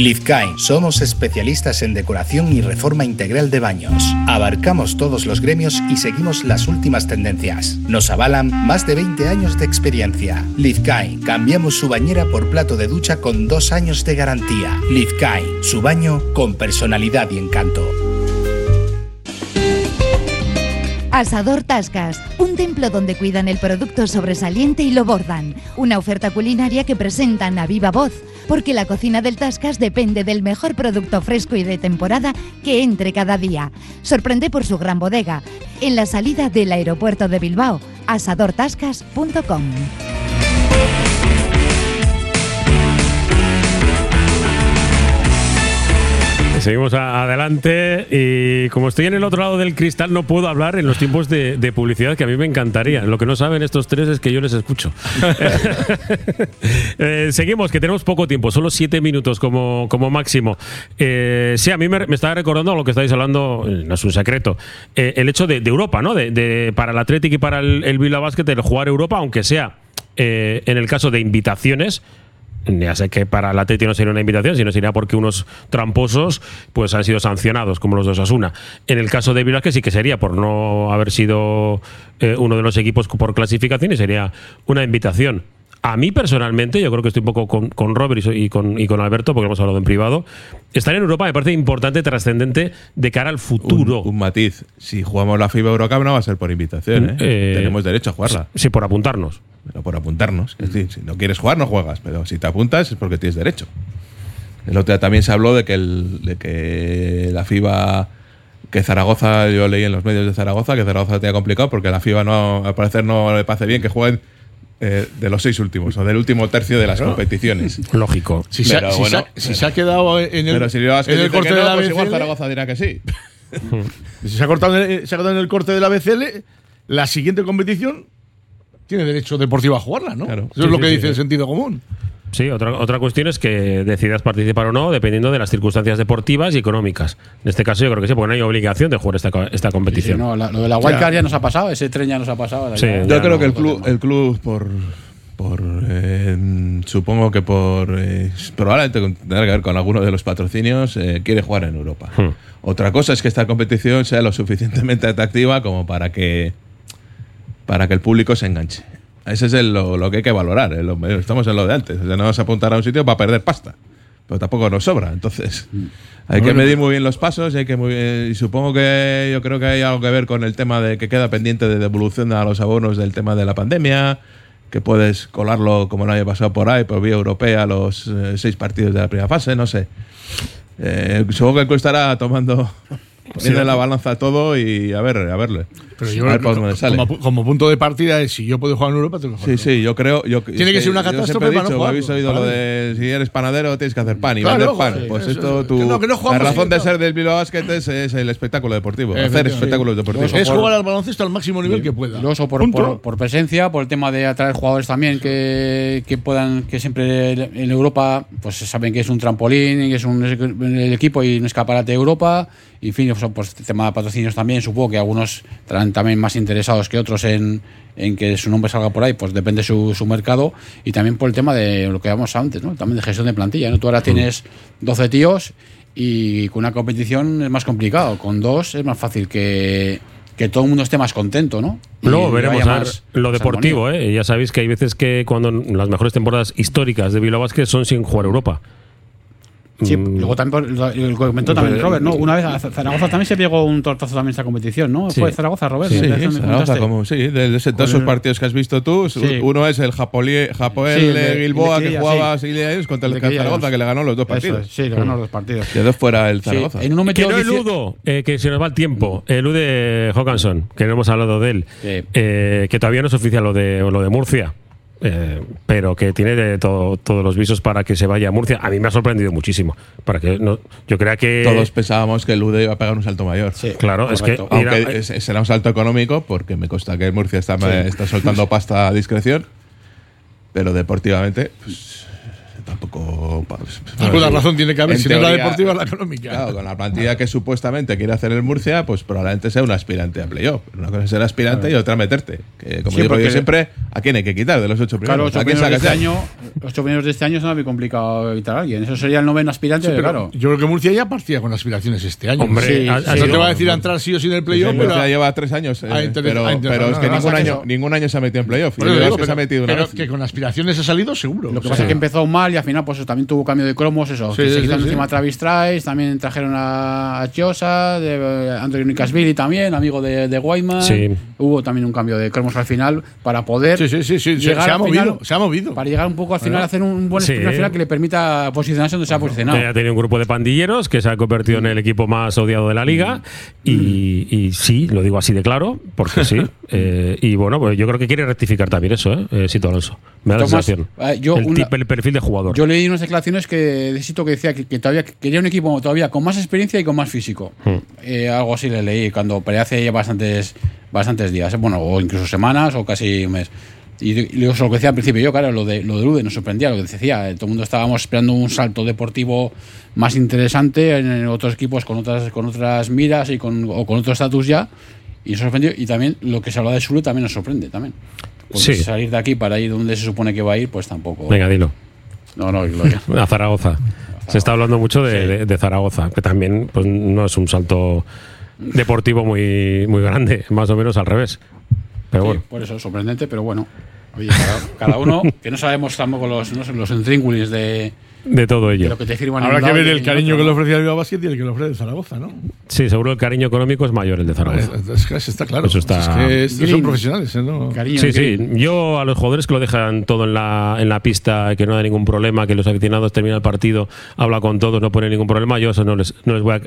Lizcain, somos especialistas en decoración y reforma integral de baños. Abarcamos todos los gremios y seguimos las últimas tendencias. Nos avalan más de 20 años de experiencia. Lizcain, cambiamos su bañera por plato de ducha con dos años de garantía. Lizcain, su baño con personalidad y encanto. Asador Tascas, un templo donde cuidan el producto sobresaliente y lo bordan. Una oferta culinaria que presentan a viva voz, porque la cocina del Tascas depende del mejor producto fresco y de temporada que entre cada día. Sorprende por su gran bodega, en la salida del aeropuerto de Bilbao, asadortascas.com. Seguimos adelante y como estoy en el otro lado del cristal no puedo hablar en los tiempos de, de publicidad que a mí me encantaría. Lo que no saben estos tres es que yo les escucho. Eh, seguimos, que tenemos poco tiempo, solo siete minutos como, como máximo. Eh, sí, a mí me, me está recordando lo que estáis hablando, eh, no es un secreto, eh, el hecho de, de Europa, ¿no? De, de- para el Athletic y para el, el Basket, el jugar Europa, aunque sea eh, en el caso de invitaciones, ya sé que para el Atleti no sería una invitación, sino sería porque unos tramposos pues han sido sancionados, como los de Osasuna. En el caso de Bilbao, que sí que sería por no haber sido eh, uno de los equipos por clasificación y sería una invitación. A mí personalmente, yo creo que estoy un poco con, con Robert y, con, y con Alberto, porque hemos hablado en privado, estar en Europa me parece importante, trascendente de cara al futuro. Un matiz. Si jugamos la FIBA Eurocup no va a ser por invitación, ¿eh? Eh, Tenemos derecho a jugarla. Sí, por apuntarnos. Pero por apuntarnos. Es decir, si no quieres jugar, no juegas. Pero si te apuntas es porque tienes derecho. El otro día también se habló de que, el- de que la FIBA, que Zaragoza, yo leí en los medios de Zaragoza, que Zaragoza lo tenía complicado porque la FIBA no, al parecer no le parece bien que jueguen eh, de los seis últimos o del último tercio de las Claro. competiciones. Lógico. Si, se, ha- Pero si se ha- bueno, si se ha quedado en el, Pero si en el corte que de no, la pues igual BCL, Zaragoza dirá que sí. si se ha, cortado en el, se ha quedado en el corte de la BCL, la siguiente competición tiene derecho deportivo a jugarla, ¿no? Eso Sí, es lo sí, que sí, dice sí. el sentido común. Sí, otra, otra cuestión es que decidas participar o no dependiendo de las circunstancias deportivas y económicas. En este caso yo creo que sí, porque no hay obligación de jugar esta, esta competición. Sí, no, la- lo de la wildcard ya nos ha pasado, ese tren ya nos ha pasado. Sí, ya- ya Yo creo no, que el club, el club por, por eh, supongo que por eh, probablemente tendrá que ver con alguno de los patrocinios eh, quiere jugar en Europa. Hmm. Otra cosa es que esta competición sea lo suficientemente atractiva como para que para que el público se enganche. Ese es el- lo, lo que hay que valorar. eh, estamos en lo de antes. No vamos a apuntar a un sitio para perder pasta. Pero tampoco nos sobra. Entonces, hay que medir muy bien los pasos y hay que muy bien- y supongo que yo creo que hay algo que ver con el tema de que queda pendiente de devolución a los abonos del tema de la pandemia, que puedes colarlo como no haya pasado por ahí, por vía europea, los eh, seis partidos de la primera fase, no sé. Eh, supongo que el club estará tomando, poniendo en la balanza todo y a ver, a verle. Pero yo ver que sale. como, como punto de partida es si yo puedo jugar en Europa, tengo que jugar. Sí, sí, yo creo. Yo, Tiene es que ser una catástrofe para no dicho, jugar, Habéis oído lo de si eres panadero tienes que hacer pan y Claro, vender pan. joder, pues eso- esto, tu, que no, que no la razón de ser del Bilbao Basket es, es el espectáculo deportivo. Hacer espectáculos deportivos. Es jugar al baloncesto al máximo nivel que pueda. Luego por, por- por presencia, por el tema de atraer jugadores también que, que puedan, que siempre en Europa pues saben que es un trampolín, y que es un el equipo y un escaparate de Europa. Y en fin, eso, pues tema de patrocinios también, supongo que algunos también más interesados que otros en, en que su nombre salga por ahí, pues depende su, su mercado. Y también por el tema de lo que hablábamos antes, ¿no? También de gestión de plantilla, ¿no? Tú ahora tienes 12 tíos y con una competición es más complicado. Con dos es más fácil que, que todo el mundo esté más contento, ¿no? Luego veremos a ver lo deportivo, armonía. ¿eh? Ya sabéis que hay veces que cuando las mejores temporadas históricas de Bilbao Basket son sin jugar Europa. Sí, Mm, luego también lo, comentó también Robert, ¿no? Una vez a Zaragoza también se pegó un tortazo también esta competición, ¿no? Sí. Fue Zaragoza, Robert. Sí, ¿no? Zaragoza, como, sí, de, esos el- partidos que has visto tú, Sí. uno es el Japolie- Japoel Sí, el de Gilboa el de que jugaba sí. así contra el, El Zaragoza, que le ganó los dos partidos. es, sí, le ganó los dos partidos. Quedó fuera el Sí, Zaragoza. en uno Que metió no dieci- eludo, eh, que se nos va el tiempo. Elude Hawkinson, que no hemos hablado de él. Sí. eh, que todavía no es oficial lo de, lo de Murcia. Eh, pero que tiene de todo- todos los visos para que se vaya a Murcia. A mí me ha sorprendido muchísimo. Para que no, yo creía que. Todos pensábamos que el UD iba a pegar un salto mayor. Claro, es que. Aunque es- será un salto económico, porque me consta que Murcia está, está soltando pasta a discreción, pero deportivamente, pues tampoco. Alguna razón tiene que haber, si no es la teoría, deportiva, la económica. Claro, con la plantilla que supuestamente quiere hacer el Murcia, pues probablemente sea un aspirante a playoff. Una cosa es ser aspirante y otra meterte. Que, como Sí, digo yo porque- siempre, ¿a quién hay que quitar de los ocho Claro, primeros? ocho ¿A primeros de este año, los ocho primeros de este año es muy complicado evitar a alguien. Eso sería el noveno aspirante, Sí, pero claro. Yo creo que Murcia ya partía con aspiraciones este año. Hombre, Sí, ha no te va a decir a entrar sí o sí en el playoff, pero. Murcia lleva tres años, eh, a pero, a es que no, no, ningún no, año, no. ningún año se ha metido en playoff. Que se ha pero- metido una pero vez. que con aspiraciones ha salido seguro. Lo que pasa es que empezó mal y al final pues eso, también tuvo cambio de cromos, eso. Sí, que se sí, quitaron sí, encima Travis Trice, también trajeron a, a Chiosa, de eh, Anthony Nicasvili también, amigo de, de Guayman. Sí. Hubo también un cambio de cromos al final para poder llegar se ha final- movido, se ha movido. para llegar un poco al final a hacer un buen final que le permita posicionarse donde se ha posicionado. Ha tenido un grupo de pandilleros que se ha convertido en el equipo más odiado de la liga. Y, y sí, lo digo así de claro, porque sí. Eh, y bueno, pues yo creo que quiere rectificar también eso, ¿eh? eh, Sito Alonso. Me da la sensación. eh, yo el, una- tipo- el perfil de jugador. Yo leí unas declaraciones que de Sito que decía que, que todavía que quería un equipo todavía con más experiencia y con más físico. Hmm. Eh, algo así le leí cuando peleé hace ya bastantes, bastantes días, bueno, o incluso semanas o casi un mes. Y, y eso lo que decía al principio yo, claro, lo de, lo de Lude nos sorprendía, lo que decía. eh, todo el mundo estábamos esperando un salto deportivo más interesante en, en otros equipos con otras, con otras miras y con, o con otro estatus ya. Y nos sorprendió. Y también lo que se habla de Sule también nos sorprende también. Porque Sí. salir de aquí para ir donde se supone que va a ir, pues tampoco. Venga, dilo. No, no, Gloria. A Zaragoza. Se está hablando mucho de, de- de Zaragoza, que también pues, no es un salto deportivo muy, muy grande, más o menos al revés. Pero Sí, bueno. por eso, sorprendente, pero bueno. Oye, cada, cada uno, que no sabemos tampoco los, no sé, los intríngulis de, De todo ello. lo que te firman. en Habrá que ver el cariño que le ¿no? ofrece al Bilbao Basket y el que le ofrece Zaragoza, ¿no? Sí, seguro el cariño económico es mayor el de Zaragoza. Es está claro. Eso está- Es que estos son profesionales, ¿eh? ¿no? Cariño, Sí, sí. Yo a los jugadores que lo dejan todo en la, en la pista, que no hay ningún problema, que los aficionados terminan el partido, habla con todos, no pone ningún problema, yo eso no les, no les voy a,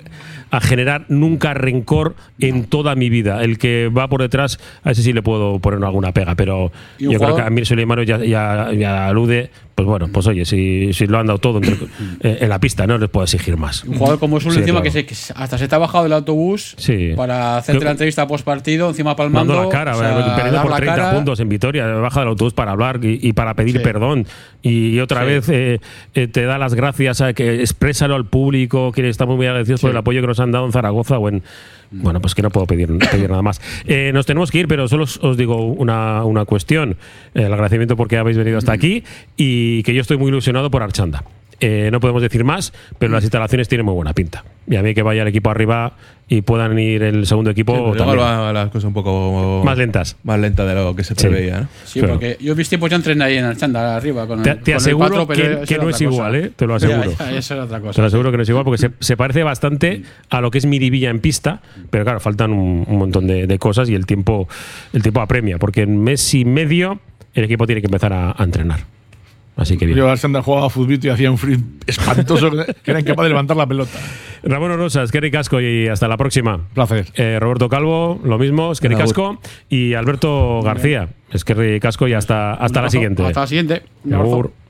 a generar nunca rencor en toda mi vida. El que va por detrás, a ese sí le puedo poner alguna pega, pero ¿Y un yo creo que a Mir Suleimano ya, ya, ya alude, pues bueno, pues oye, si, si lo han dado todo entre- eh, en la pista, no les puedo exigir más. Un jugador como Sul Sí, encima claro. que, se, que hasta se te ha bajado del autobús Sí. para hacerte Creo- la entrevista post partido, encima palmando. Mando la cara, o sea, perdiendo por la 30 cara. puntos en Vitoria, baja del autobús para hablar y, y para pedir Sí. perdón. Y, otra Sí. vez eh, eh, te da las gracias a que exprésalo al público, que estamos muy agradecidos por el apoyo que nos han dado en Zaragoza o en. Bueno, pues que no puedo pedir, nada más. Eh, nos tenemos que ir, pero solo os, digo una, una cuestión. El agradecimiento porque habéis venido hasta aquí y que yo estoy muy ilusionado por Archanda. Eh, no podemos decir más, pero las instalaciones tienen muy buena pinta. Y a mí que vaya el equipo arriba y puedan ir el segundo equipo Sí, pero también. va las cosas un poco Más lentas. Más lenta de lo que se Sí. preveía, ¿no? Sí, Claro. porque yo mis tiempos ya entrené ahí en el chanda arriba con el, Te, te con el aseguro patro, que, no es cosa. igual, ¿eh? te lo Ya, aseguro. ya, eso era otra cosa. Te lo aseguro que no es igual porque se, se parece bastante a lo que es Miribilla en pista, pero claro, faltan un, un montón de, de cosas y el tiempo, el tiempo apremia, porque en mes y medio el equipo tiene que empezar a, a entrenar. Así que bien. Yo Alexander jugaba fútbol y hacía un free espantoso que era incapaz de levantar la pelota. Ramón Orosas, Kerry Casco y hasta la próxima. Placer. Eh, Roberto Calvo, lo mismo, Esquerri Agur. Casco y Alberto García, Esquerri Casco y hasta, hasta la siguiente. Hasta la siguiente. Un Agur. abrazo.